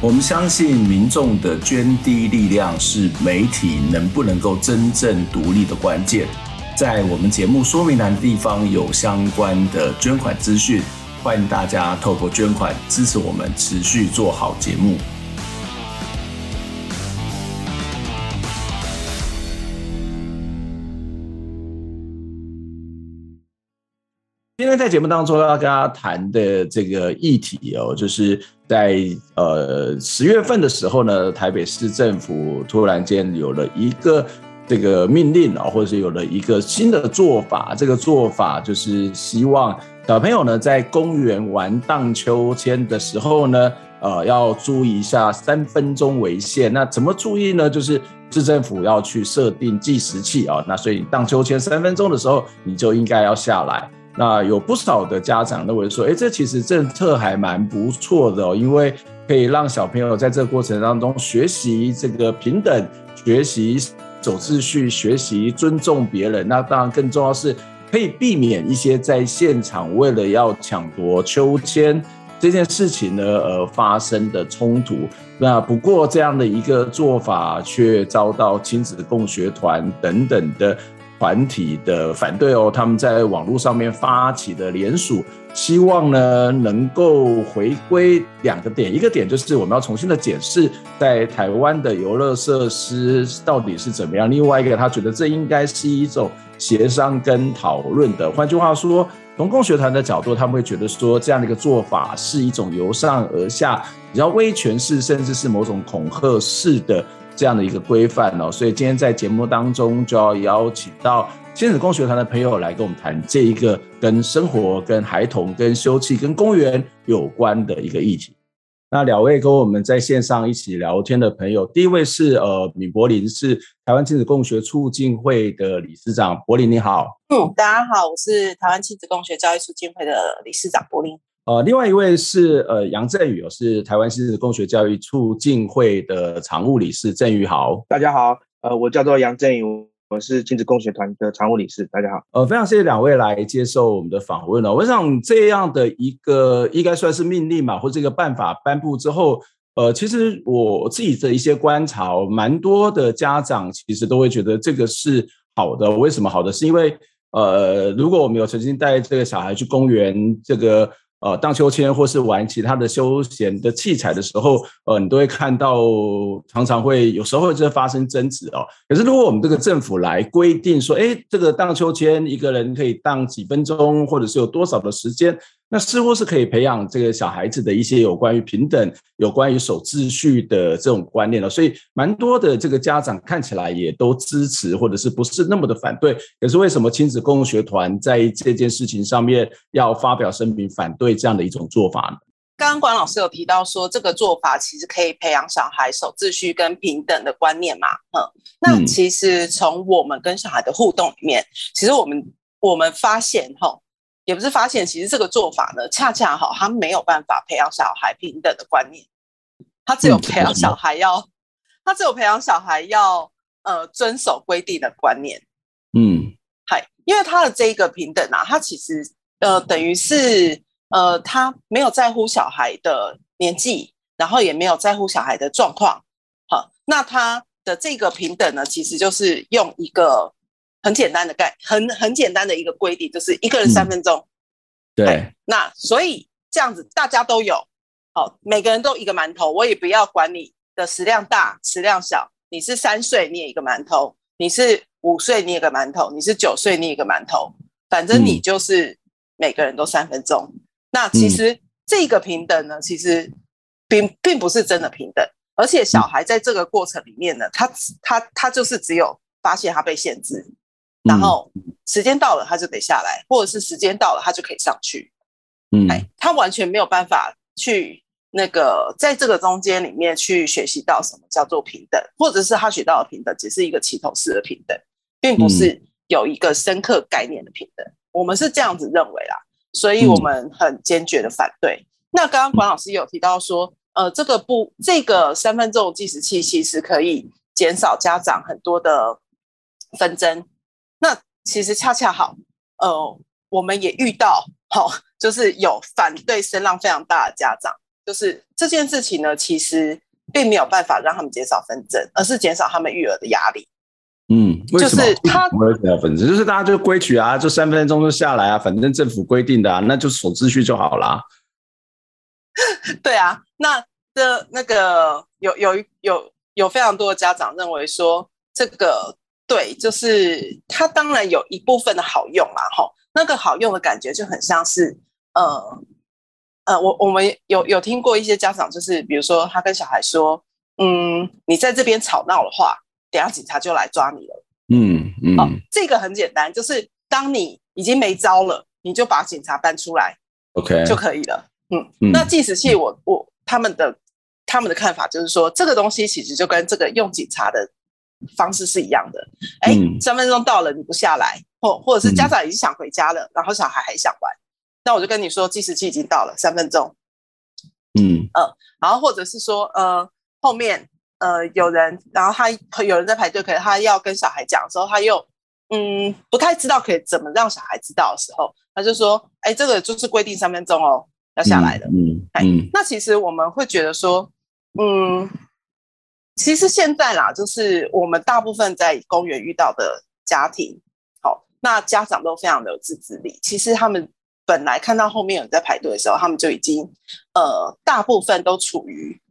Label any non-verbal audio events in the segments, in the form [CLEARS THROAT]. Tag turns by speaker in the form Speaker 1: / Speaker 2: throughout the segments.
Speaker 1: 我们相信民众的捐滴力量是媒体能不能够真正独立的关键。在我们节目说明栏地方有相关的捐款资讯，欢迎大家透过捐款支持我们持续做好节目。今天在节目当中要跟大家谈的这个议题哦，就是在呃十月份的时候呢，台北市政府突然间有了一个这个命令啊，或者是有了一个新的做法。这个做法就是希望小朋友呢在公园玩荡秋千的时候呢，呃，要注意一下三分钟为限。那怎么注意呢？就是市政府要去设定计时器啊，那所以荡秋千三分钟的时候，你就应该要下来。那有不少的家长认为说，哎，这其实政策还蛮不错的，因为可以让小朋友在这个过程当中学习这个平等，学习走秩序，学习尊重别人。那当然更重要是，可以避免一些在现场为了要抢夺秋千这件事情呢而发生的冲突。那不过这样的一个做法却遭到亲子共学团等等的。团体的反对哦，他们在网络上面发起的联署，希望呢能够回归两个点，一个点就是我们要重新的检视在台湾的游乐设施到底是怎么样，另外一个他觉得这应该是一种协商跟讨论的。换句话说，从共学团的角度，他们会觉得说这样的一个做法是一种由上而下，比较威权式，甚至是某种恐吓式的。这样的一个规范哦，所以今天在节目当中就要邀请到亲子共学团的朋友来跟我们谈这一个跟生活、跟孩童、跟休憩、跟公园有关的一个议题。那两位跟我们在线上一起聊天的朋友，第一位是呃闵柏林，是台湾亲子共学促进会的理事长。柏林你好，
Speaker 2: 嗯，大家好，我是台湾亲子共学教育促进会的理事长柏林。
Speaker 1: 呃，另外一位是呃杨振宇，是台湾亲子共学教育促进会的常务理事。振宇豪，
Speaker 3: 大家好，呃，我叫做杨振宇，我是亲子共学团的常务理事。大家好，
Speaker 1: 呃，非常谢谢两位来接受我们的访问了。我想这样的一个应该算是命令嘛，或这个办法颁布之后，呃，其实我自己的一些观察，蛮多的家长其实都会觉得这个是好的。为什么好的？是因为呃，如果我们有曾经带这个小孩去公园，这个。呃，荡秋千或是玩其他的休闲的器材的时候，呃，你都会看到，常常会有时候会就发生争执哦。可是如果我们这个政府来规定说，哎，这个荡秋千一个人可以荡几分钟，或者是有多少的时间。那似乎是可以培养这个小孩子的一些有关于平等、有关于守秩序的这种观念了，所以蛮多的这个家长看起来也都支持，或者是不是那么的反对。可是为什么亲子共学团在这件事情上面要发表声明反对这样的一种做法呢？
Speaker 2: 刚刚管老师有提到说，这个做法其实可以培养小孩守秩序跟平等的观念嘛？嗯，那其实从我们跟小孩的互动里面，其实我们我们发现哈。也不是发现，其实这个做法呢，恰恰好，他没有办法培养小孩平等的观念，他只有培养小孩要，他只有培养小孩要呃遵守规定的观念。
Speaker 1: 嗯，
Speaker 2: 嗨，因为他的这一个平等啊，他其实呃等于是呃他没有在乎小孩的年纪，然后也没有在乎小孩的状况。好，那他的这个平等呢，其实就是用一个。很简单的概，很很简单的一个规定，就是一个人三分钟。
Speaker 1: 嗯、对，
Speaker 2: 那所以这样子大家都有，好，每个人都一个馒头，我也不要管你的食量大食量小，你是三岁你也一个馒头，你是五岁你也一个馒头，你是九岁你也一个馒头，反正你就是每个人都三分钟。嗯、那其实这个平等呢，其实并并不是真的平等，而且小孩在这个过程里面呢，他他他就是只有发现他被限制。然后时间到了，他就得下来，或者是时间到了，他就可以上去。
Speaker 1: 嗯，
Speaker 2: 他完全没有办法去那个在这个中间里面去学习到什么叫做平等，或者是他学到的平等只是一个起头式的平等。并不是有一个深刻概念的平等。嗯、我们是这样子认为啦，所以我们很坚决的反对。嗯、那刚刚管老师有提到说，呃，这个不，这个三分钟计时器其实可以减少家长很多的纷争。那其实恰恰好，呃，我们也遇到，好、哦，就是有反对声浪非常大的家长，就是这件事情呢，其实并没有办法让他们减少纷争，而是减少他们育儿的压力。
Speaker 1: 嗯，为什么？
Speaker 2: 就是他
Speaker 1: 不会减少纷争，就是大家就规矩啊，就三分钟就下来啊，反正政府规定的啊，那就守秩序就好啦。
Speaker 2: 对啊，那的那个有有有有非常多的家长认为说，这个对，就是他当然有一部分的好用啦，吼，那个好用的感觉就很像是，呃呃，我我们有有听过一些家长，就是比如说他跟小孩说，嗯，你在这边吵闹的话，等下警察就来抓你了。
Speaker 1: 嗯嗯，
Speaker 2: 哦，这个很简单，就是当你已经没招了，你就把警察搬出来
Speaker 1: ，OK
Speaker 2: 就可以了。嗯，嗯，那计时器我，我我他们的他们的看法就是说，这个东西其实就跟这个用警察的方式是一样的。哎，嗯，三分钟到了你不下来，或或者是家长已经想回家了，嗯，然后小孩还想玩，那我就跟你说，计时器已经到了三分钟。
Speaker 1: 嗯
Speaker 2: 呃，然后或者是说，呃，后面呃有人，然后他有人在排队，可是他要跟小孩讲的时候，他又嗯不太知道可以怎么让小孩知道的时候，他就说，哎，这个就是规定三分钟哦。要下来的，
Speaker 1: 嗯，嗯，
Speaker 2: 那其实我们会觉得说，嗯，其实现在啦，就是我们大部分在公园遇到的家庭，好，那家长都非常的有自制力。其实他们本来看到后面有人在排队的时候，他们就已经，呃，大部分都处于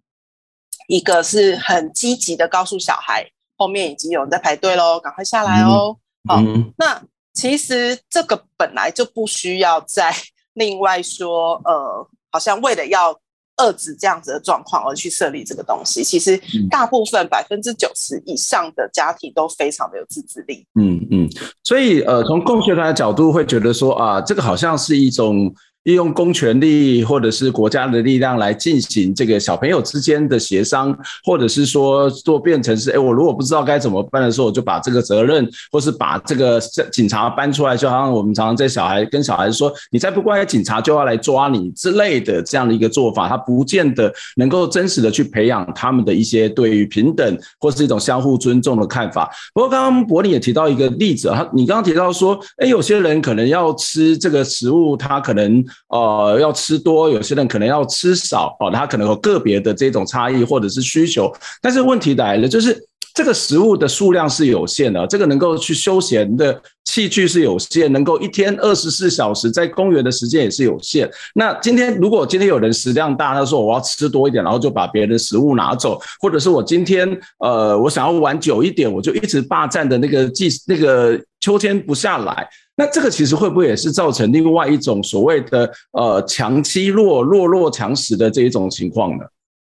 Speaker 2: 一个是很积极的告诉小孩，后面已经有人在排队喽，赶快下来哦。好，那其实这个本来就不需要在。另外说，呃，好像为了要遏制这样子的状况而去设立这个东西，其实大部分百分之九十以上的家庭都非常的有自制力。
Speaker 1: 嗯嗯，所以呃，从共学团的角度会觉得说啊，这个好像是一种。利用公权力或者是国家的力量来进行这个小朋友之间的协商，或者是说做变成是，哎，我如果不知道该怎么办的时候，我就把这个责任，或是把这个警察搬出来，就好像我们常常在小孩跟小孩说，你再不乖，警察就要来抓你之类的这样的一个做法，他不见得能够真实的去培养他们的一些对于平等或是一种相互尊重的看法。不过刚刚柏林也提到一个例子，他你刚刚提到说，哎，有些人可能要吃这个食物，他可能。呃，要吃多，有些人可能要吃少，哦，他可能有个别的这种差异或者是需求，但是问题来了，就是这个食物的数量是有限的，这个能够去休闲的器具是有限，能够一天二十四小时在公园的时间也是有限。那今天如果今天有人食量大，他说我要吃多一点，然后就把别人的食物拿走，或者是我今天呃我想要玩久一点，我就一直霸占的那个季那个秋千不下来。那这个其实会不会也是造成另外一种所谓的呃强欺弱、弱弱强食的这一种情况呢？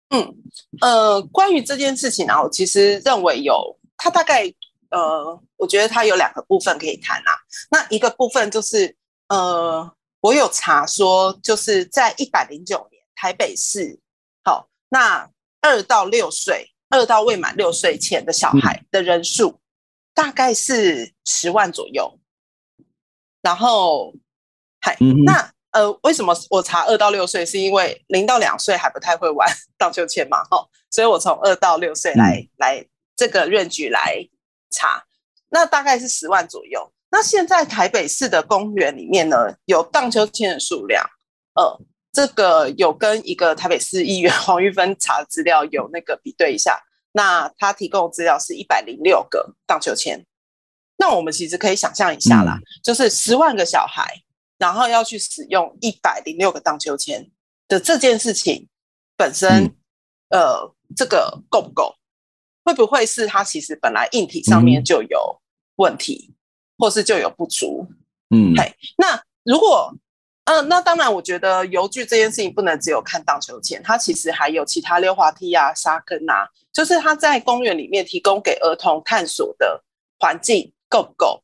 Speaker 2: 嗯，呃，关于这件事情啊，我其实认为有，它大概呃，我觉得它有两个部分可以谈啊。那一个部分就是呃，我有查说，就是在一百零九年台北市，好，那二到六岁、二到未满六岁前的小孩的人数大概是十万左右。然后，嗨，那呃，为什么我查二到六岁？是因为零到两岁还不太会玩荡秋千嘛，吼，[LAUGHS] 所以我从二到六岁来、嗯、来这个 range 来查，那大概是十万左右。那现在台北市的公园里面呢，有荡秋千的数量，呃，这个有跟一个台北市议员黄玉芬查资料有那个比对一下，那他提供资料是一百零六个荡秋千。那我们其实可以想象一下啦，嗯、就是十万个小孩，然后要去使用一百零六个荡秋千的这件事情本身，嗯、呃，这个够不够？会不会是它其实本来硬体上面就有问题，嗯、或是就有不足？嗯，嘿，那如果，嗯、呃，那当然，我觉得游具这件事情不能只有看荡秋千，它其实还有其他溜滑梯啊、沙坑啊，就是它在公园里面提供给儿童探索的环境。够不够？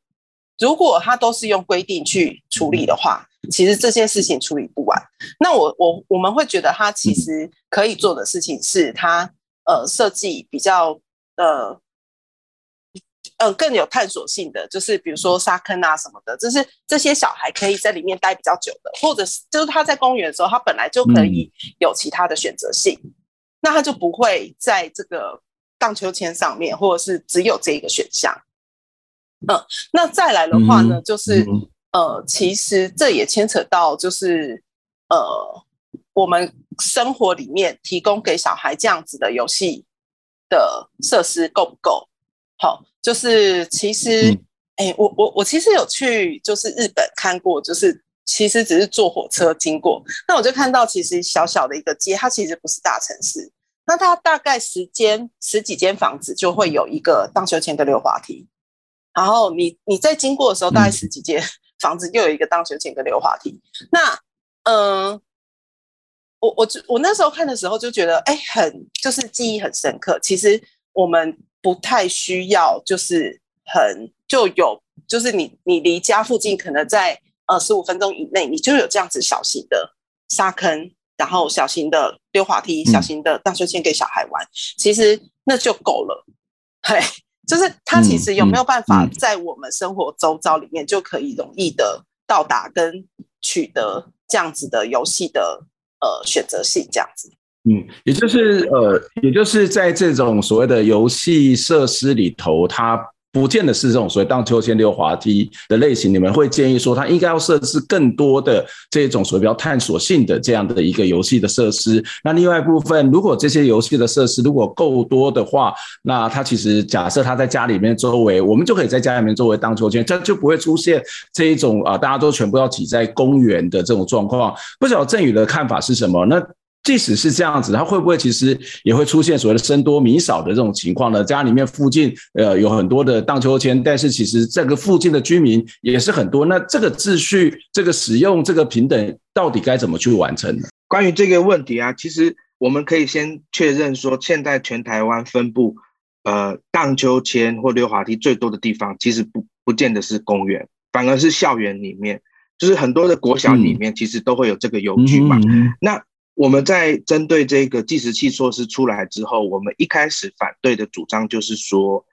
Speaker 2: 如果他都是用规定去处理的话，其实这些事情处理不完。那我我我们会觉得他其实可以做的事情是他呃设计比较呃嗯、呃、更有探索性的，就是比如说沙坑啊什么的，就是这些小孩可以在里面待比较久的，或者是就是他在公园的时候，他本来就可以有其他的选择性，嗯、那他就不会在这个荡秋千上面，或者是只有这一个选项。嗯，那再来的话呢，就是、嗯、呃，其实这也牵扯到就是呃，我们生活里面提供给小孩这样子的游戏的设施够不够？好，就是其实，哎、嗯欸，我我我其实有去就是日本看过，就是其实只是坐火车经过，那我就看到其实小小的一个街，它其实不是大城市，那它大概十间十几间房子就会有一个荡秋千的溜滑梯。然后你你在经过的时候，大概十几间房子，又有一个荡秋千跟溜滑梯。嗯、那嗯，我我我那时候看的时候就觉得，哎，很就是记忆很深刻。其实我们不太需要，就是很就有，就是你你离家附近可能在呃十五分钟以内，你就有这样子小型的沙坑，然后小型的溜滑梯，小型的荡秋千给小孩玩，嗯、其实那就够了。嘿。[LAUGHS] 就是它其实有没有办法在我们生活周遭里面就可以容易的到达跟取得这样子的游戏的呃选择性这样子，
Speaker 1: 嗯，也就是呃，也就是在这种所谓的游戏设施里头，它。不见得是这种所谓荡秋千、溜滑梯的类型，你们会建议说，它应该要设置更多的这种所谓比较探索性的这样的一个游戏的设施。那另外一部分，如果这些游戏的设施如果够多的话，那它其实假设它在家里面周围，我们就可以在家里面周围荡秋千，这就不会出现这一种啊，大家都全部要挤在公园的这种状况。不晓得振宇的看法是什么？那。即使是这样子，它会不会其实也会出现所谓的僧多米少的这种情况呢？家里面附近呃有很多的荡秋千，但是其实这个附近的居民也是很多。那这个秩序、这个使用、这个平等，到底该怎么去完成呢？
Speaker 3: 关于这个问题啊，其实我们可以先确认说，现在全台湾分布呃荡秋千或溜滑梯最多的地方，其实不不见得是公园，反而是校园里面，就是很多的国小里面，其实都会有这个游具嘛。嗯、那我们在针对这个计时器措施出来之后，我们一开始反对的主张就是说，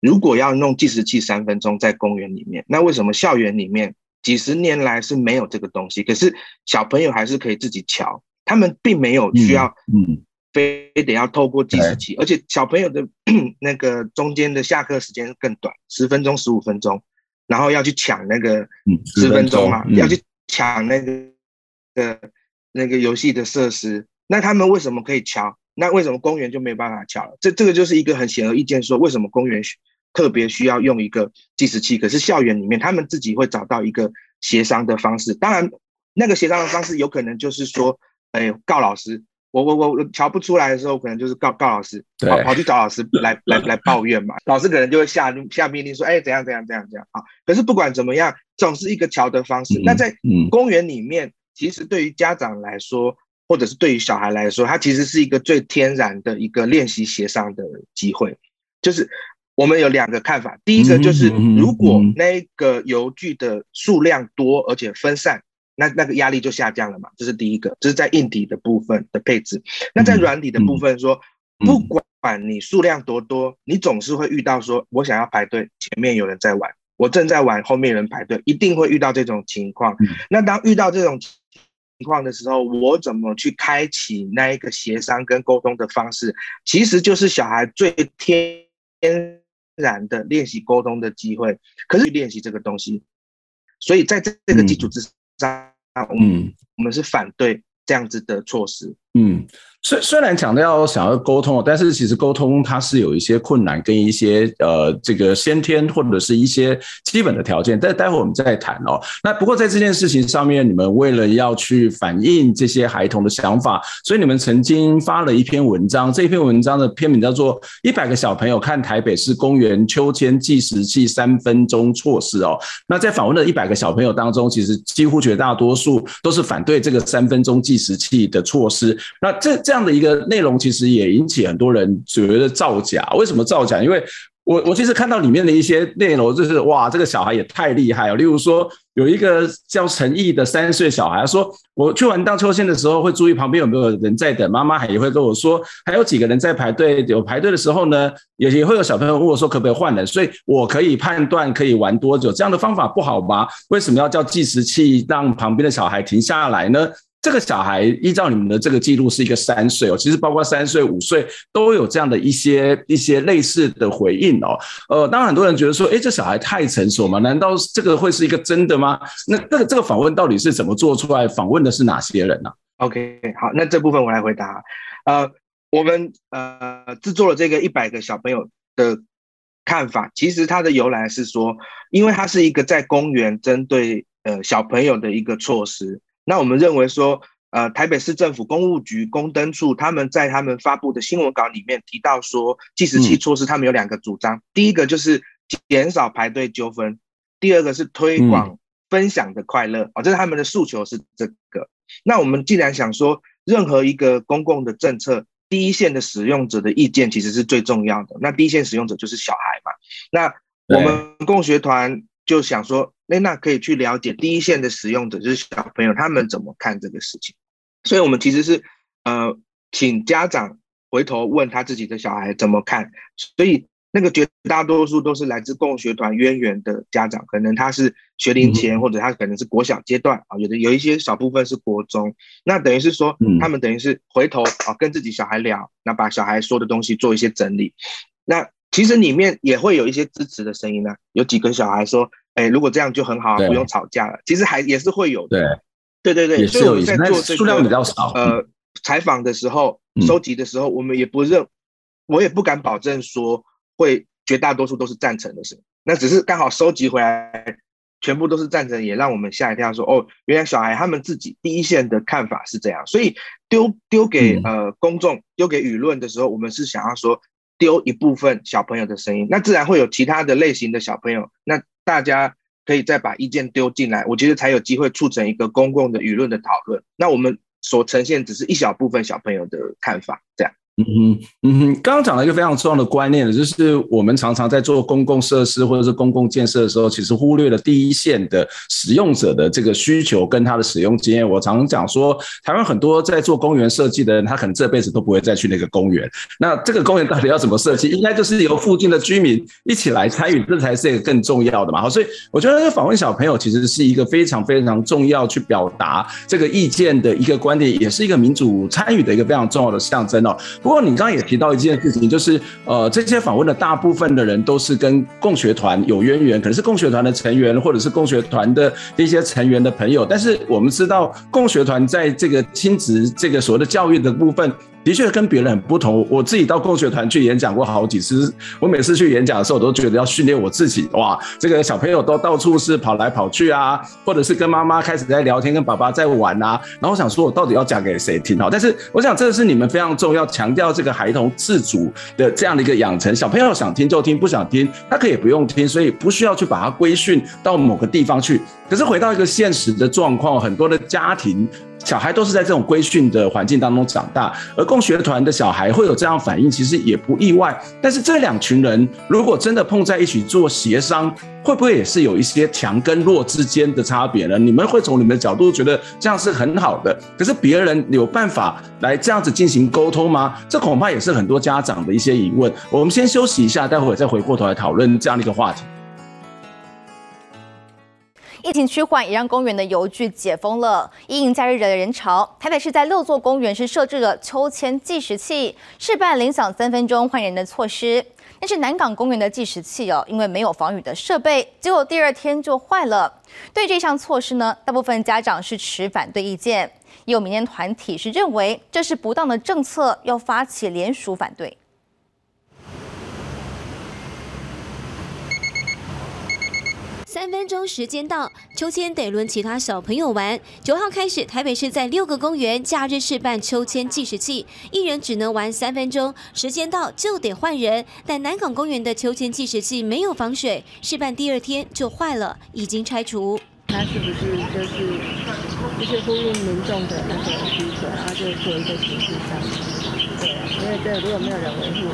Speaker 3: 如果要弄计时器三分钟在公园里面，那为什么校园里面几十年来是没有这个东西？可是小朋友还是可以自己瞧，他们并没有需要，嗯，非得要透过计时器，而且小朋友的 [CLEARS THROAT] 那个中间的下课时间更短，十分钟、十五分钟，然后要去抢那个十分钟嘛，要去抢那个的。那个游戏的设施，那他们为什么可以敲？那为什么公园就没有办法敲了？这这个就是一个很显而易见，说为什么公园特别需要用一个计时器，可是校园里面他们自己会找到一个协商的方式。当然，那个协商的方式有可能就是说，哎，告老师，我我我我敲不出来的时候，可能就是告告老师，跑跑去找老师来来来抱怨嘛。老师可能就会下下命令说，哎，怎样怎样怎样怎样啊。可是不管怎么样，总是一个敲的方式。那在公园里面。其实对于家长来说，或者是对于小孩来说，它其实是一个最天然的一个练习协商的机会。就是我们有两个看法，第一个就是如果那个游具的数量多而且分散，那那个压力就下降了嘛，这是第一个。这是在硬体的部分的配置。那在软体的部分说，不管你数量多多，你总是会遇到说，我想要排队，前面有人在玩，我正在玩，后面有人排队，一定会遇到这种情况。那当遇到这种情况的时候，我怎么去开启那一个协商跟沟通的方式，其实就是小孩最天然的练习沟通的机会。可是练习这个东西，所以在这这个基础之上，嗯，我们我们是反对这样子的措施。
Speaker 1: 嗯。虽虽然强调想要沟通，但是其实沟通它是有一些困难跟一些呃这个先天或者是一些基本的条件，但待会我们再谈哦。那不过在这件事情上面，你们为了要去反映这些孩童的想法，所以你们曾经发了一篇文章，这篇文章的篇名叫做《一百个小朋友看台北市公园秋千计时器三分钟措施》哦。那在访问的一百个小朋友当中，其实几乎绝大多数都是反对这个三分钟计时器的措施。那这这样的一个内容，其实也引起很多人觉得造假。为什么造假？因为我我其实看到里面的一些内容，就是哇，这个小孩也太厉害了。例如说，有一个叫陈毅的三岁小孩说，我去玩荡秋千的时候会注意旁边有没有人在等，妈妈还也会跟我说，还有几个人在排队。有排队的时候呢，也也会有小朋友问我说可不可以换人，所以我可以判断可以玩多久。这样的方法不好吗？为什么要叫计时器让旁边的小孩停下来呢？这个小孩依照你们的这个记录是一个三岁哦，其实包括三岁、五岁都有这样的一些一些类似的回应哦。呃，当然很多人觉得说，哎，这小孩太成熟嘛？难道这个会是一个真的吗？那这个这个访问到底是怎么做出来？访问的是哪些人呢
Speaker 3: ？OK，好，那这部分我来回答。呃，我们呃制作了这个一百个小朋友的看法，其实它的由来是说，因为它是一个在公园针对呃小朋友的一个措施。那我们认为说，呃，台北市政府公务局公灯处他们在他们发布的新闻稿里面提到说，计时器措施他们有两个主张，第一个就是减少排队纠纷，第二个是推广分享的快乐，哦，这是他们的诉求是这个。那我们既然想说，任何一个公共的政策，第一线的使用者的意见其实是最重要的，那第一线使用者就是小孩嘛。那我们共学团就想说。那那可以去了解第一线的使用者，就是小朋友，他们怎么看这个事情。所以，我们其实是呃，请家长回头问他自己的小孩怎么看。所以，那个绝大多数都是来自共学团渊源的家长，可能他是学龄前，或者他可能是国小阶段啊，有的有一些小部分是国中。那等于是说，他们等于是回头啊，跟自己小孩聊，那把小孩说的东西做一些整理。那其实里面也会有一些支持的声音呢，有几个小孩说。哎，如果这样就很好，不用吵架了。其实还也是会有的，对对对对。所以我们在做这个
Speaker 1: 数量比较少。
Speaker 3: 呃，采访的时候、收集的时候，我们也不认，我也不敢保证说会绝大多数都是赞成的事。那只是刚好收集回来，全部都是赞成，也让我们吓一跳，说哦，原来小孩他们自己第一线的看法是这样。所以丢丢给呃公众、丢给舆论的时候，我们是想要说丢一部分小朋友的声音，那自然会有其他的类型的小朋友那。大家可以再把意见丢进来，我觉得才有机会促成一个公共的舆论的讨论。那我们所呈现只是一小部分小朋友的看法，这样。
Speaker 1: 嗯哼，嗯哼，刚刚讲了一个非常重要的观念，就是我们常常在做公共设施或者是公共建设的时候，其实忽略了第一线的使用者的这个需求跟他的使用经验。我常常讲说，台湾很多在做公园设计的人，他可能这辈子都不会再去那个公园。那这个公园到底要怎么设计？应该就是由附近的居民一起来参与，这才是一个更重要的嘛。好，所以我觉得访问小朋友其实是一个非常非常重要去表达这个意见的一个观点，也是一个民主参与的一个非常重要的象征哦。不过你刚刚也提到一件事情，就是呃，这些访问的大部分的人都是跟共学团有渊源，可能是共学团的成员，或者是共学团的一些成员的朋友。但是我们知道，共学团在这个亲子这个所谓的教育的部分。的确跟别人很不同。我自己到共学团去演讲过好几次，我每次去演讲的时候，我都觉得要训练我自己。哇，这个小朋友都到处是跑来跑去啊，或者是跟妈妈开始在聊天，跟爸爸在玩啊。然后我想说，我到底要讲给谁听？好，但是我想这个是你们非常重要，强调这个孩童自主的这样的一个养成。小朋友想听就听，不想听他可以不用听，所以不需要去把他规训到某个地方去。可是回到一个现实的状况，很多的家庭。小孩都是在这种规训的环境当中长大，而共学团的小孩会有这样反应，其实也不意外。但是这两群人如果真的碰在一起做协商，会不会也是有一些强跟弱之间的差别呢？你们会从你们的角度觉得这样是很好的，可是别人有办法来这样子进行沟通吗？这恐怕也是很多家长的一些疑问。我们先休息一下，待会再回过头来讨论这样的一个话题。
Speaker 4: 疫情趋缓，也让公园的游具解封了。因应假日的人潮，台北市在六座公园是设置了秋千计时器，试办铃响三分钟换人的措施。但是南港公园的计时器哦，因为没有防雨的设备，结果第二天就坏了。对这项措施呢，大部分家长是持反对意见，也有民间团体是认为这是不当的政策，要发起联署反对。
Speaker 5: 三分钟时间到，秋千得轮其他小朋友玩。九号开始，台北市在六个公园假日试办秋千计时器，一人只能玩三分钟，时间到就得换人。但南港公园的秋千计时器没有防水，试办第二天就坏了，已经拆除。
Speaker 6: 他是不是就是就是呼应民众的那个需求，然后就做一个形式上，对，因因为这如果没有人维护，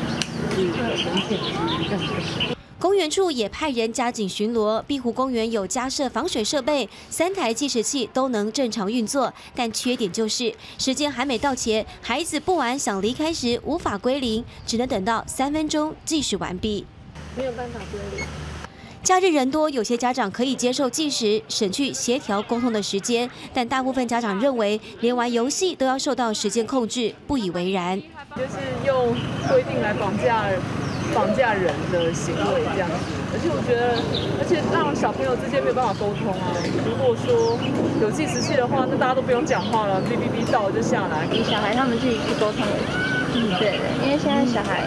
Speaker 6: 是风险是更大。
Speaker 5: 公园处也派人加紧巡逻。碧湖公园有加设防水设备，三台计时器都能正常运作，但缺点就是时间还没到前，孩子不玩想离开时无法归零，只能等到三分钟计时完毕。
Speaker 6: 没有办法归零。
Speaker 5: 假日人多，有些家长可以接受计时，省去协调沟通的时间，但大部分家长认为，连玩游戏都要受到时间控制，不以为然。
Speaker 7: 就是用规定来绑架。绑架人的行为这样子，而且我觉得，而且让小朋友之间没有办法沟通啊。如果说有计时器的话，那大家都不用讲话了，哔哔哔到了就下来，
Speaker 6: 给小孩他们自己去沟通。嗯，对的，因为现在小孩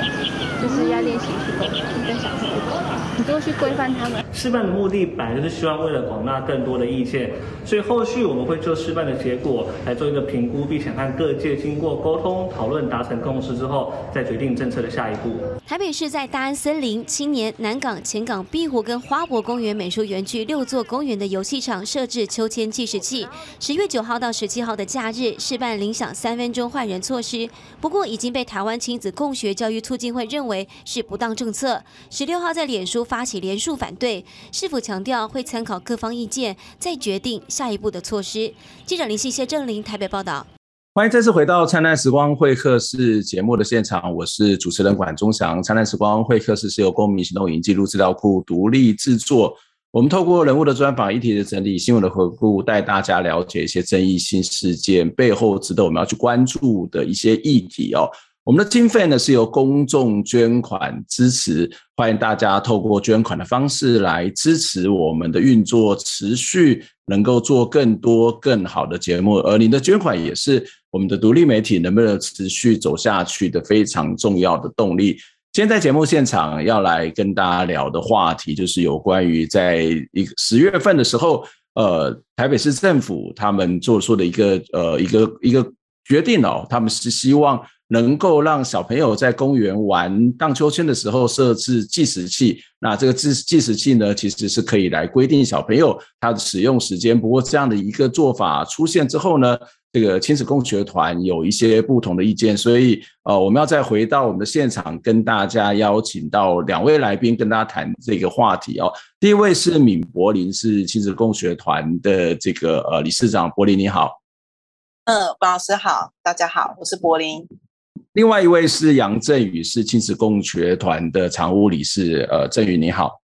Speaker 6: 就是要练习去沟通，跟小朋友沟通，你多去规范他们。
Speaker 8: 示范的目的本来就是希望为了广纳更多的意见，所以后续我们会就示范的结果来做一个评估，并且和各界经过沟通讨论达成共识之后，再决定政策的下一步。
Speaker 5: 台北市在大安森林、青年、南港、前港、碧湖跟花博公园美术园区六座公园的游戏场设置秋千计时器，十月九号到十七号的假日示范铃响三分钟换人措施，不过已经被台湾亲子共学教育促进会认为是不当政策，十六号在脸书发起连署反对。是否强调会参考各方意见，再决定下一步的措施？记者林信谢正林台北报道。
Speaker 1: 欢迎再次回到灿烂时光会客室节目的现场，我是主持人管中祥。灿烂时光会客室是由公民行动影记录资料库独立制作，我们透过人物的专访、议题的整理、新闻的回顾，带大家了解一些争议性事件背后值得我们要去关注的一些议题哦。我们的经费呢是由公众捐款支持，欢迎大家透过捐款的方式来支持我们的运作，持续能够做更多更好的节目。而您的捐款也是我们的独立媒体能不能持续走下去的非常重要的动力。今天在节目现场要来跟大家聊的话题，就是有关于在一十月份的时候，呃，台北市政府他们做出的一个呃一个一个决定哦，他们是希望。能够让小朋友在公园玩荡秋千的时候设置计时器，那这个计计时器呢，其实是可以来规定小朋友他的使用时间。不过这样的一个做法出现之后呢，这个亲子共学团有一些不同的意见，所以呃，我们要再回到我们的现场，跟大家邀请到两位来宾跟大家谈这个话题哦。第一位是闵柏林，是亲子共学团的这个呃理事长，柏林你好。
Speaker 2: 嗯，管老师好，大家好，我是柏林。
Speaker 1: 另外一位是杨振宇，是亲子共学团的常务理事。呃，振宇你好。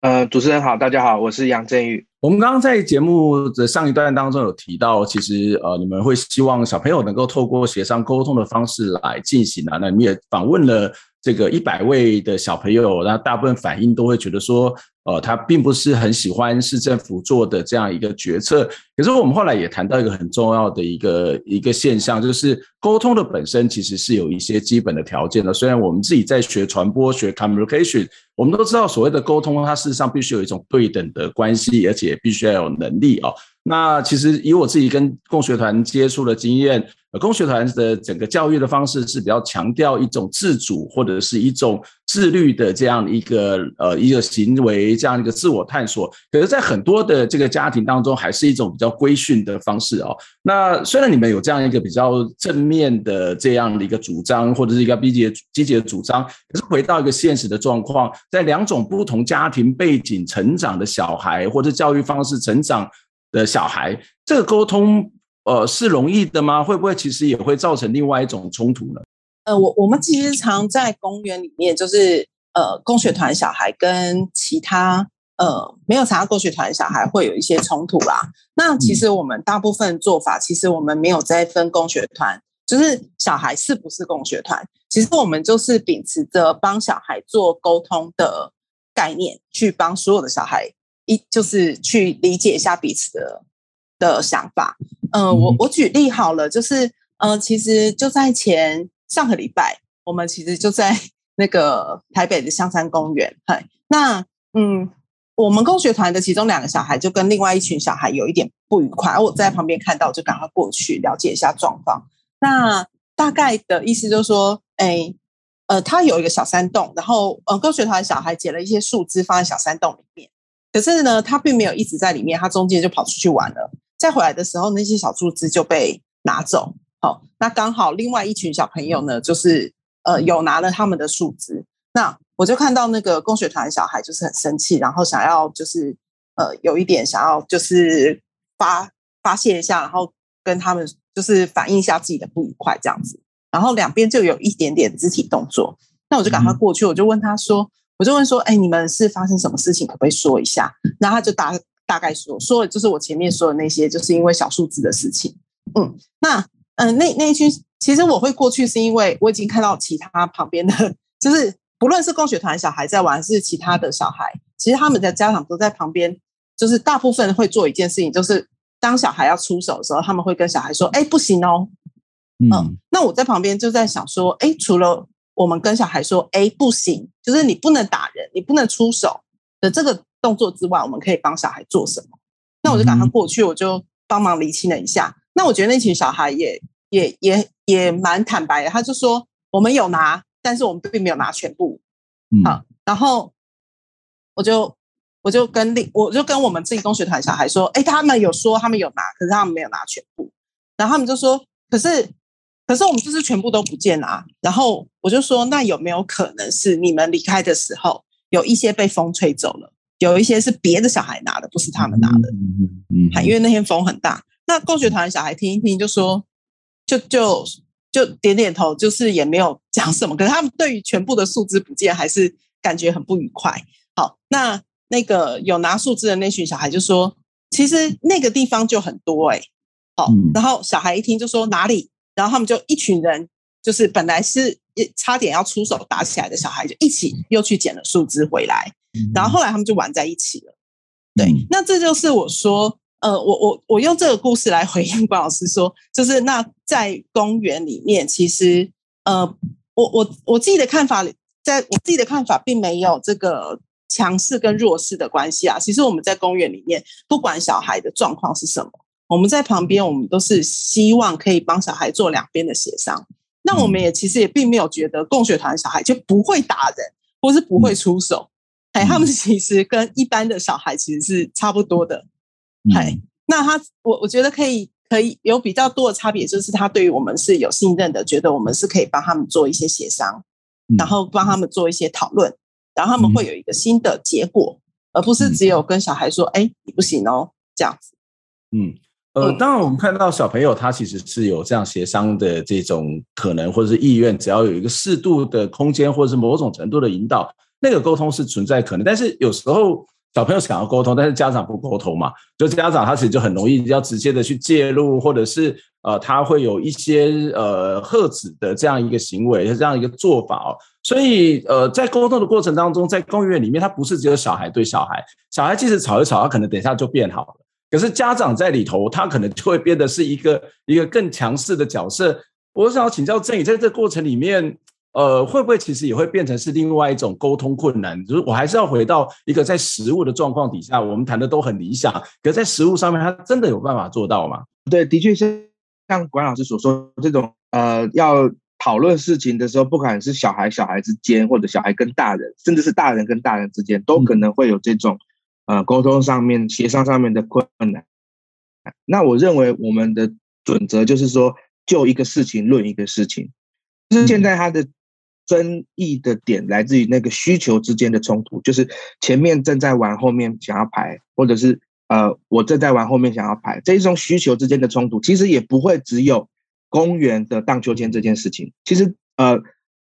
Speaker 3: 呃，主持人好，大家好，我是杨振宇。
Speaker 1: 我们刚刚在节目的上一段当中有提到，其实呃，你们会希望小朋友能够透过协商沟通的方式来进行啊。那你也访问了这个一百位的小朋友，那大部分反应都会觉得说。呃，他并不是很喜欢市政府做的这样一个决策。可是我们后来也谈到一个很重要的一个一个现象，就是沟通的本身其实是有一些基本的条件的。虽然我们自己在学传播学 communication，我们都知道所谓的沟通，它事实上必须有一种对等的关系，而且必须要有能力哦。那其实以我自己跟共学团接触的经验，共学团的整个教育的方式是比较强调一种自主或者是一种自律的这样一个呃一个行为，这样一个自我探索。可是，在很多的这个家庭当中，还是一种比较规训的方式哦。那虽然你们有这样一个比较正面的这样的一个主张，或者是一个积极积极的主张，可是回到一个现实的状况，在两种不同家庭背景成长的小孩，或者教育方式成长。的小孩，这个沟通，呃，是容易的吗？会不会其实也会造成另外一种冲突呢？
Speaker 2: 呃，我我们其实常在公园里面，就是呃，供学团小孩跟其他呃没有参加供学团小孩会有一些冲突啦。那其实我们大部分做法，其实我们没有在分供学团，就是小孩是不是供学团，其实我们就是秉持着帮小孩做沟通的概念，去帮所有的小孩。一就是去理解一下彼此的的想法。嗯、呃，我我举例好了，就是嗯、呃，其实就在前上个礼拜，我们其实就在 [LAUGHS] 那个台北的香山公园。嗨，那嗯，我们共学团的其中两个小孩就跟另外一群小孩有一点不愉快，我在旁边看到，就赶快过去了解一下状况。那大概的意思就是说，哎，呃，他有一个小山洞，然后呃，共学团的小孩捡了一些树枝放在小山洞里面。可是呢，他并没有一直在里面，他中间就跑出去玩了。再回来的时候，那些小树枝就被拿走。好，那刚好另外一群小朋友呢，就是呃有拿了他们的树枝，那我就看到那个供学团小孩就是很生气，然后想要就是呃有一点想要就是发发泄一下，然后跟他们就是反映一下自己的不愉快这样子，然后两边就有一点点肢体动作，那我就赶快过去，我就问他说，我就问说，哎，你们是发生什么事情，可不可以说一下？然后他就大大概说说的就是我前面说的那些，就是因为小数字的事情。嗯，那嗯、呃，那那一群其实我会过去，是因为我已经看到其他旁边的，就是不论是共学团小孩在玩，还是其他的小孩，其实他们的家长都在旁边，就是大部分会做一件事情，就是当小孩要出手的时候，他们会跟小孩说：“哎，不行哦。”嗯，那我在旁边就在想说：“哎，除了我们跟小孩说‘哎，不行’，就是你不能打人，你不能出手的这个动作之外，我们可以帮小孩做什么？”那我就赶快过去，我就帮忙厘清了一下。那我觉得那群小孩也也也也蛮坦白的，他就说我们有拿，但是我们并没有拿全部。嗯，好，然后我就我就跟另我就跟我们自己工学团小孩说，哎，他们有说他们有拿，可是他们没有拿全部。然后他们就说，可是可是我们就是全部都不见啊。然后我就说，那有没有可能是你们离开的时候有一些被风吹走了，有一些是别的小孩拿的，不是他们拿的？嗯嗯，嗯，因为那天风很大。那共学团的小孩听一听，就说，就就就点点头，就是也没有讲什么。可是他们对于全部的树枝不见，还是感觉很不愉快。好，那那个有拿树枝的那群小孩就说，其实那个地方就很多哎、欸。好，然后小孩一听就说哪里，然后他们就一群人，就是本来是差点要出手打起来的小孩，就一起又去捡了树枝回来。然后后来他们就玩在一起了。对，那这就是我说。呃，我我我用这个故事来回应关老师说，就是那在公园里面，其实呃，我我我自己的看法，在我自己的看法，并没有这个强势跟弱势的关系啊。其实我们在公园里面，不管小孩的状况是什么，我们在旁边，我们都是希望可以帮小孩做两边的协商。那我们也其实也并没有觉得共学团小孩就不会打人，或是不会出手，哎，他们其实跟一般的小孩其实是差不多的。哎、嗯，那他我我觉得可以可以有比较多的差别，就是他对于我们是有信任的，觉得我们是可以帮他们做一些协商，嗯、然后帮他们做一些讨论，然后他们会有一个新的结果，嗯、而不是只有跟小孩说：“哎、嗯，你不行哦。”这样子。嗯，呃，当然我们看到小朋友他其实是有这样协商的这种可能或者是意愿，只要有一个适度的空间或者是某种程度的引导，那个沟通是存在可能，但是有时候。小朋友想要沟通，但是家长不沟通嘛，就家长他其实就很容易要直接的去介入，或者是呃他会有一些呃喝止的这样一个行为，这样一个做法哦。所以呃在沟通的过程当中，在公园里面，他不是只有小孩对小孩，小孩即使吵一吵，他可能等一下就变好了。可是家长在里头，他可能就会变得是一个一个更强势的角色。我想要请教郑宇，在这过程里面。呃，会不会其实也会变成是另外一种沟通困难？就是我还是要回到一个在实物的状况底下，我们谈的都很理想，可是在实物上面，他真的有办法做到吗？
Speaker 3: 对，的确是像管老师所说，这种呃，要讨论事情的时候，不管是小孩小孩之间，或者小孩跟大人，甚至是大人跟大人之间，都可能会有这种呃沟通上面、协商上面的困难。那我认为我们的准则就是说，就一个事情论一个事情，就是现在他的。争议的点来自于那个需求之间的冲突，就是前面正在玩，后面想要排，或者是呃，我正在玩，后面想要排，这一种需求之间的冲突，其实也不会只有公园的荡秋千这件事情。其实呃，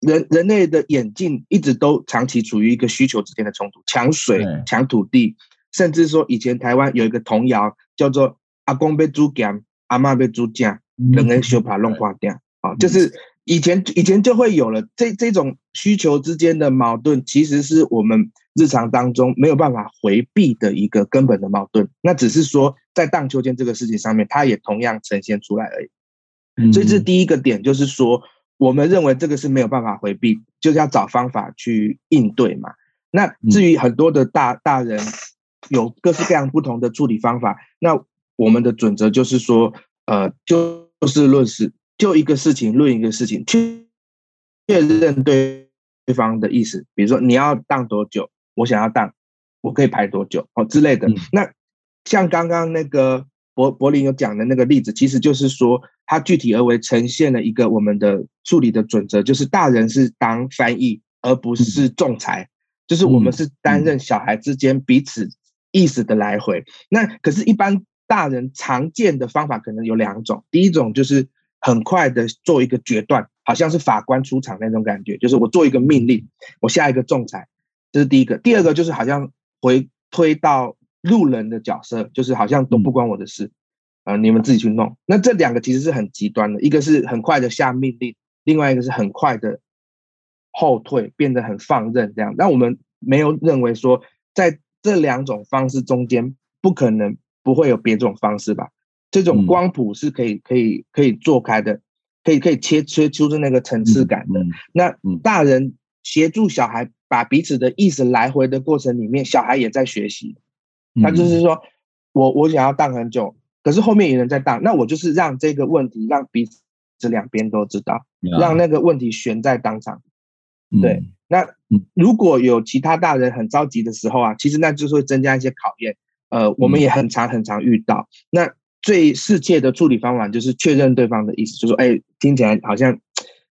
Speaker 3: 人人类的眼镜一直都长期处于一个需求之间的冲突，抢水、抢土地，甚至说以前台湾有一个童谣叫做“阿公被猪赶，阿嬷被猪架，人人修把弄花掉”，啊，就是。以前以前就会有了这这种需求之间的矛盾，其实是我们日常当中没有办法回避的一个根本的矛盾。那只是说在荡秋千这个事情上面，它也同样呈现出来而已。所以这是第一个点，就是说我们认为这个是没有办法回避，就是要找方法去应对嘛。那至于很多的大大人有各式各样不同的处理方法，那我们的准则就是说，呃，就事论事。就一个事情论一个事情，确认对对方的意思。比如说你要荡多久，我想要荡，我可以排多久哦之类的。那像刚刚那个柏柏林有讲的那个例子，其实就是说，它具体而为呈现了一个我们的处理的准则，就是大人是当翻译，而不是仲裁，就是我们是担任小孩之间彼此意思的来回。那可是，一般大人常见的方法可能有两种，第一种就是很快的做一个决断，好像是法官出场那种感觉，就是我做一个命令，我下一个仲裁，这是第一个。第二个就是好像回推到。路人的角色就是好像都不关我的事，呃，你们自己去弄。那这两个其实是很极端的，一个是很快的下命令，另外一个是很快的后退，变得很放任这样。那我们没有认为说，在这两种方式中间不可能不会有别种方式吧？这种光谱是可以可以可以做开的，可以可以切切出的那个层次感的。那大人协助小孩把彼此的意思来回的过程里面，小孩也在学习。他就是说，我我想要荡很久，可是后面有人在荡，那我就是让这个问题让彼此两边都知道，让那个问题悬在当场。对，那如果有其他大人很着急的时候啊，其实那就是会增加一些考验。呃，我们也很常很常遇到。那最世界的处理方法就是确认对方的意思，就说，哎，听起来好像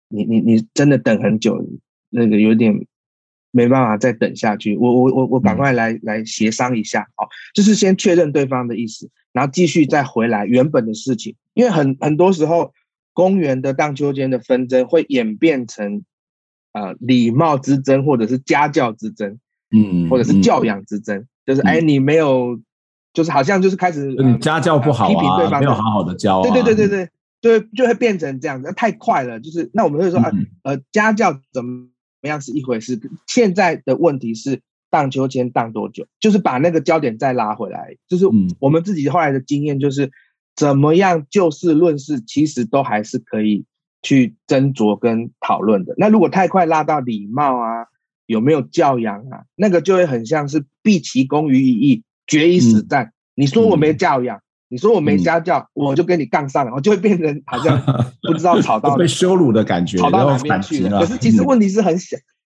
Speaker 3: 你你你真的等很久，那个有点。没办法再等下去，我我我我赶快来来协商一下，哦，就是先确认对方的意思，然后继续再回来原本的事情，因为很很多时候公园的荡秋千的纷争会演变成呃礼貌之争，或者是家教之争，嗯，或者是教养之争，就是哎你没有，就是好像就是开始
Speaker 1: 你家教不好啊，批评对方没有好好的教，
Speaker 3: 对对对对对，就就会变成这样子，太快了，就是那我们会说啊呃家教怎么？怎么样是一回事？现在的问题是荡秋千荡多久？就是把那个焦点再拉回来。就是我们自己后来的经验，就是怎么样就事论事，其实都还是可以去斟酌跟讨论的。那如果太快拉到礼貌啊，有没有教养啊，那个就会很像是毕其功于一役，决一死战。嗯、你说我没教养。你说我没家教，嗯、我就跟你杠上了，我就会变成 [LAUGHS] 好像不知道吵到
Speaker 1: 被羞辱的感觉，
Speaker 3: 吵到哪边去了。可是其实问题是很小，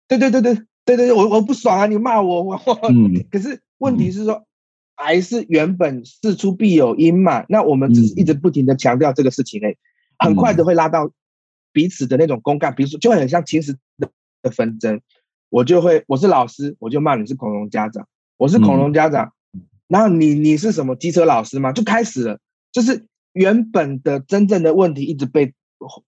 Speaker 3: 对对对对对对，我我不爽啊，你骂我我。[LAUGHS] 嗯、可是问题是说，嗯、还是原本事出必有因嘛？那我们只是一直不停的强调这个事情诶，很快的会拉到彼此的那种公干，比如说就会很像秦时的的纷争，我就会我是老师，我就骂你是恐龙家长，我是恐龙家长。嗯然后你你是什么机车老师吗？就开始了，就是原本的真正的问题一直被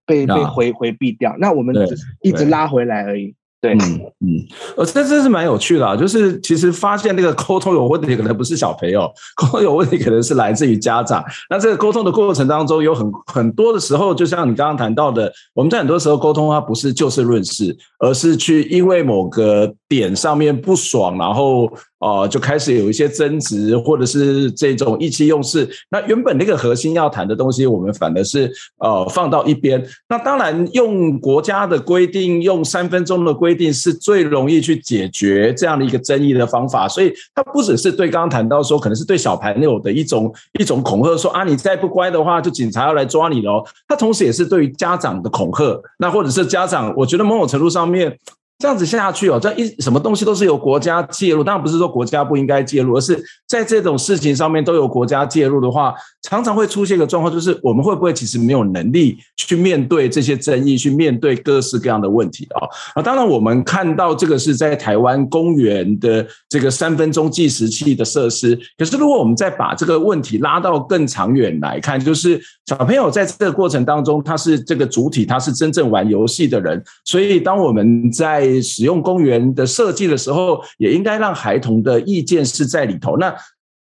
Speaker 3: 被被回回避掉，那我们只是一直拉回来而已。对，嗯
Speaker 1: 嗯，呃，这这是蛮有趣的啊，就是其实发现那个沟通有问题，可能不是小朋友，[LAUGHS] 沟通有问题可能是来自于家长。那这个沟通的过程当中，有很很多的时候，就像你刚刚谈到的，我们在很多时候沟通，它不是就事论事，而是去因为某个点上面不爽，然后。哦，就开始有一些争执，或者是这种意气用事。那原本那个核心要谈的东西，我们反而是呃放到一边。那当然，用国家的规定，用三分钟的规定是最容易去解决这样的一个争议的方法。所以，它不只是对刚刚谈到说，可能是对小朋友的一种一种恐吓，说啊，你再不乖的话，就警察要来抓你喽。它同时也是对于家长的恐吓。那或者是家长，我觉得某种程度上面。这样子下去哦，这一什么东西都是由国家介入，当然不是说国家不应该介入，而是在这种事情上面都有国家介入的话，常常会出现一个状况，就是我们会不会其实没有能力去面对这些争议，去面对各式各样的问题啊？啊，当然我们看到这个是在台湾公园的这个三分钟计时器的设施，可是如果我们再把这个问题拉到更长远来看，就是小朋友在这个过程当中，他是这个主体，他是真正玩游戏的人，所以当我们在使用公园的设计的时候，也应该让孩童的意见是在里头。那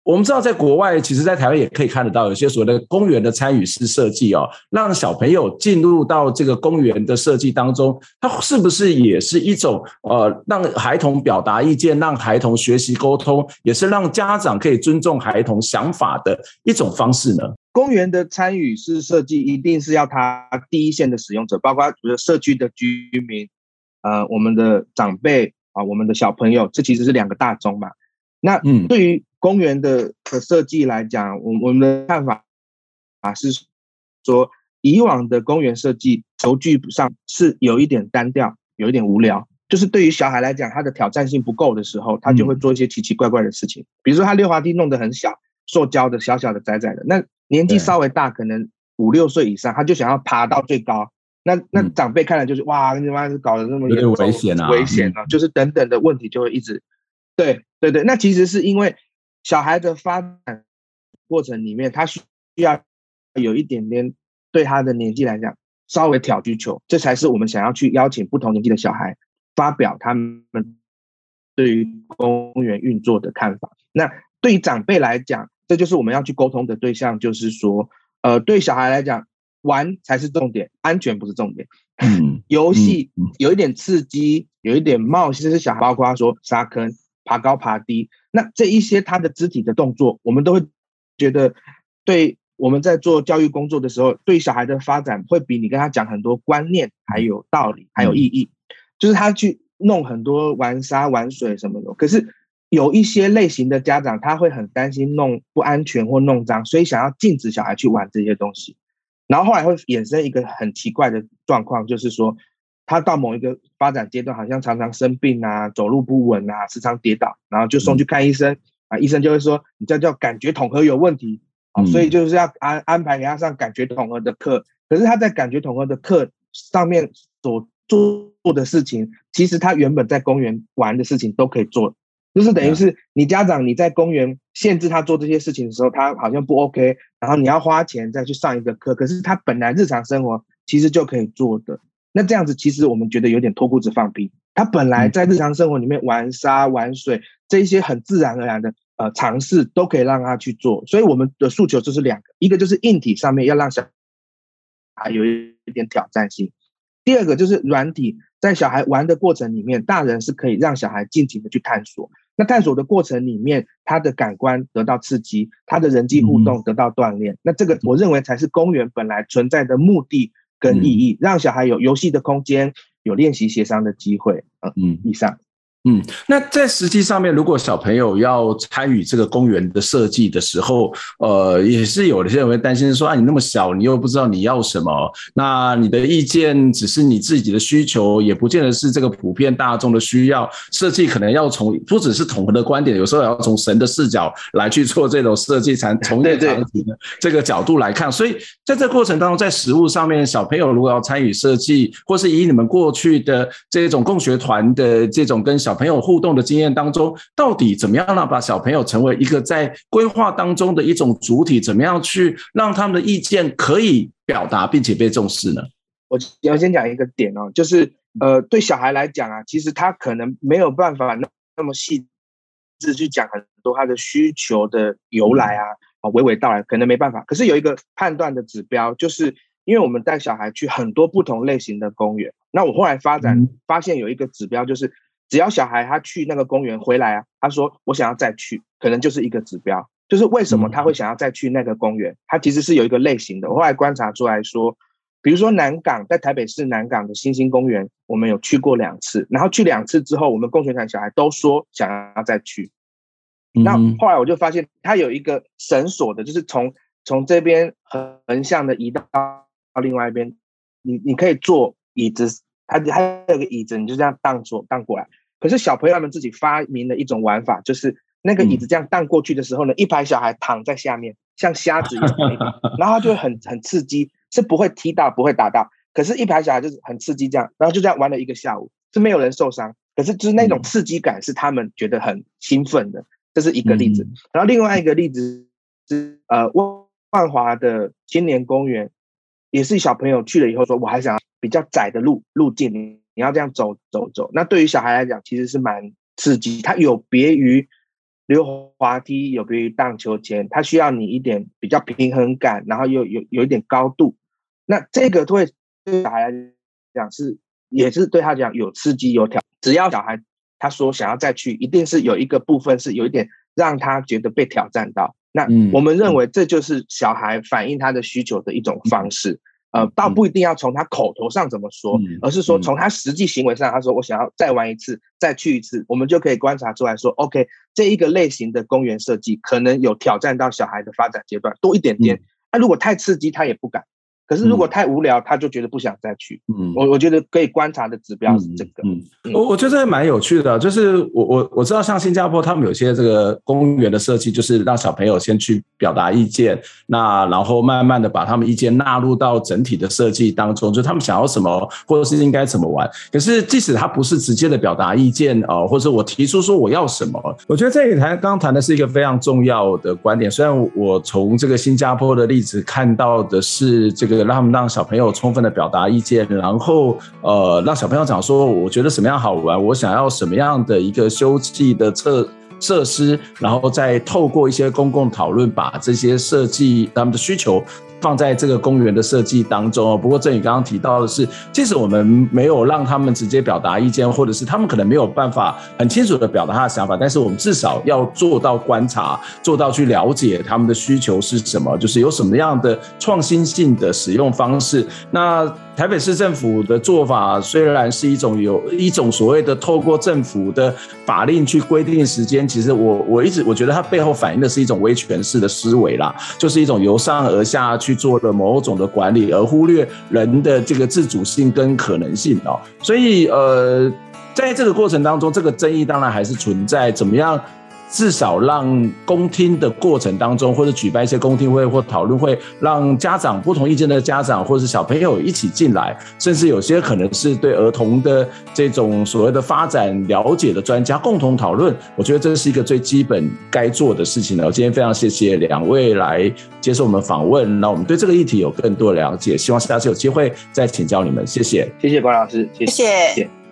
Speaker 1: 我们知道，在国外，其实，在台湾也可以看得到，有些所谓的公园的参与式设计哦，让小朋友进入到这个公园的设计当中，它是不是也是一种呃，让孩童表达意见，让孩童学习沟通，也是让家长可以尊重孩童想法的一种方式呢？
Speaker 3: 公园的参与式设计一定是要他第一线的使用者，包括比如社区的居民。呃，我们的长辈啊，我们的小朋友，这其实是两个大宗嘛。那嗯，对于公园的的设计来讲，我我们的看法啊是说，以往的公园设计轴距上是有一点单调，有一点无聊。就是对于小孩来讲，他的挑战性不够的时候，他就会做一些奇奇怪怪的事情。比如说，他溜滑梯弄得很小，塑胶的小小的窄窄的。那年纪稍微大，可能五六岁以上，他就想要爬到最高。那那长辈看了就是、嗯、哇，你妈是搞得那么有，
Speaker 1: 危险啊，
Speaker 3: 危险啊，就是等等的问题就会一直。对对对，那其实是因为小孩的发展过程里面，他需要有一点点对他的年纪来讲稍微挑需求，这才是我们想要去邀请不同年纪的小孩发表他们对于公园运作的看法。那对于长辈来讲，这就是我们要去沟通的对象，就是说，呃，对小孩来讲，玩才是重点，安全不是重点。嗯，游戏有一点刺激，有一点冒险，是小孩，包括说沙坑。爬高爬低，那这一些他的肢体的动作，我们都会觉得，对我们在做教育工作的时候，对小孩的发展会比你跟他讲很多观念还有道理还有意义。就是他去弄很多玩沙玩水什么的，可是有一些类型的家长他会很担心弄不安全或弄脏，所以想要禁止小孩去玩这些东西，然后后来会衍生一个很奇怪的状况，就是说。他到某一个发展阶段，好像常常生病啊，走路不稳啊，时常跌倒，然后就送去看医生啊，医生就会说你这叫感觉统合有问题啊，所以就是要安安排给他上感觉统合的课。可是他在感觉统合的课上面所做做的事情，其实他原本在公园玩的事情都可以做，就是等于是你家长你在公园限制他做这些事情的时候，他好像不 OK，然后你要花钱再去上一个课，可是他本来日常生活其实就可以做的。那这样子，其实我们觉得有点脱裤子放屁。他本来在日常生活里面玩沙、玩水这一些很自然而然的呃尝试，都可以让他去做。所以我们的诉求就是两个，一个就是硬体上面要让小孩有一点挑战性；第二个就是软体，在小孩玩的过程里面，大人是可以让小孩尽情的去探索。那探索的过程里面，他的感官得到刺激，他的人际互动得到锻炼。那这个我认为才是公园本来存在的目的。跟意义，让小孩有游戏的空间，有练习协商的机会。嗯，以上。
Speaker 1: 嗯，那在实际上面，如果小朋友要参与这个公园的设计的时候，呃，也是有的些人会担心说，啊，你那么小，你又不知道你要什么，那你的意见只是你自己的需求，也不见得是这个普遍大众的需要。设计可能要从不只是统合的观点，有时候也要从神的视角来去做这种设计，才从一个场景的这个角度来看。所以在这过程当中，在实物上面，小朋友如果要参与设计，或是以你们过去的这种共学团的这种跟小朋友互动的经验当中，到底怎么样让把小朋友成为一个在规划当中的一种主体？怎么样去让他们的意见可以表达并且被重视呢？
Speaker 3: 我要先讲一个点哦，就是呃，对小孩来讲啊，其实他可能没有办法那那么细致去讲很多他的需求的由来啊，啊娓娓道来，可能没办法。可是有一个判断的指标，就是因为我们带小孩去很多不同类型的公园，那我后来发展发现有一个指标就是。只要小孩他去那个公园回来啊，他说我想要再去，可能就是一个指标。就是为什么他会想要再去那个公园？他其实是有一个类型的。我后来观察出来说，比如说南港，在台北市南港的新兴公园，我们有去过两次，然后去两次之后，我们共学团小孩都说想要再去。那后来我就发现，他有一个绳索的，就是从从这边横向的移到到另外一边，你你可以坐椅子。他还有个椅子，你就这样荡坐荡过来。可是小朋友他们自己发明了一种玩法，就是那个椅子这样荡过去的时候呢，一排小孩躺在下面，像瞎子一样，[LAUGHS] 然后他就会很很刺激，是不会踢到，不会打到。可是，一排小孩就是很刺激这样，然后就这样玩了一个下午，是没有人受伤。可是，就是那种刺激感是他们觉得很兴奋的，这是一个例子。然后另外一个例子是呃万万华的青年公园，也是小朋友去了以后说，我还想要。比较窄的路路径，你要这样走走走，那对于小孩来讲，其实是蛮刺激。它有别于溜滑梯，有别于荡秋千，它需要你一点比较平衡感，然后又有有一点高度。那这个对小孩来讲是，也是对他讲有刺激有挑。只要小孩他说想要再去，一定是有一个部分是有一点让他觉得被挑战到。那我们认为这就是小孩反映他的需求的一种方式。呃，倒不一定要从他口头上怎么说，而是说从他实际行为上，他说我想要再玩一次，再去一次，我们就可以观察出来说，OK，这一个类型的公园设计可能有挑战到小孩的发展阶段多一点点。那如果太刺激，他也不敢。可是如果太无聊，他就觉得不想再去。嗯，我我觉得可以观察的指标是这个。
Speaker 1: 嗯，我我觉得蛮有趣的，就是我我我知道像新加坡他们有些这个公园的设计，就是让小朋友先去表达意见，那然后慢慢的把他们意见纳入到整体的设计当中，就他们想要什么或者是应该怎么玩。可是即使他不是直接的表达意见啊，或者我提出说我要什么，我觉得这里谈刚刚谈的是一个非常重要的观点。虽然我从这个新加坡的例子看到的是这个。让他们让小朋友充分的表达意见，然后呃，让小朋友讲说，我觉得什么样好玩，我想要什么样的一个休憩的设设施，然后再透过一些公共讨论，把这些设计他们的需求。放在这个公园的设计当中哦。不过，正宇刚刚提到的是，即使我们没有让他们直接表达意见，或者是他们可能没有办法很清楚的表达他的想法，但是我们至少要做到观察，做到去了解他们的需求是什么，就是有什么样的创新性的使用方式。那台北市政府的做法虽然是一种有一种所谓的透过政府的法令去规定时间，其实我我一直我觉得它背后反映的是一种威权式的思维啦，就是一种由上而下去做了某种的管理，而忽略人的这个自主性跟可能性哦。所以呃，在这个过程当中，这个争议当然还是存在，怎么样？至少让公听的过程当中，或者举办一些公听会或讨论会，让家长不同意见的家长或者是小朋友一起进来，甚至有些可能是对儿童的这种所谓的发展了解的专家共同讨论。我觉得这是一个最基本该做的事情了。我今天非常谢谢两位来接受我们访问，那我们对这个议题有更多的了解，希望下次有机会再请教你们。谢谢，
Speaker 3: 谢谢关老师，谢谢。谢谢。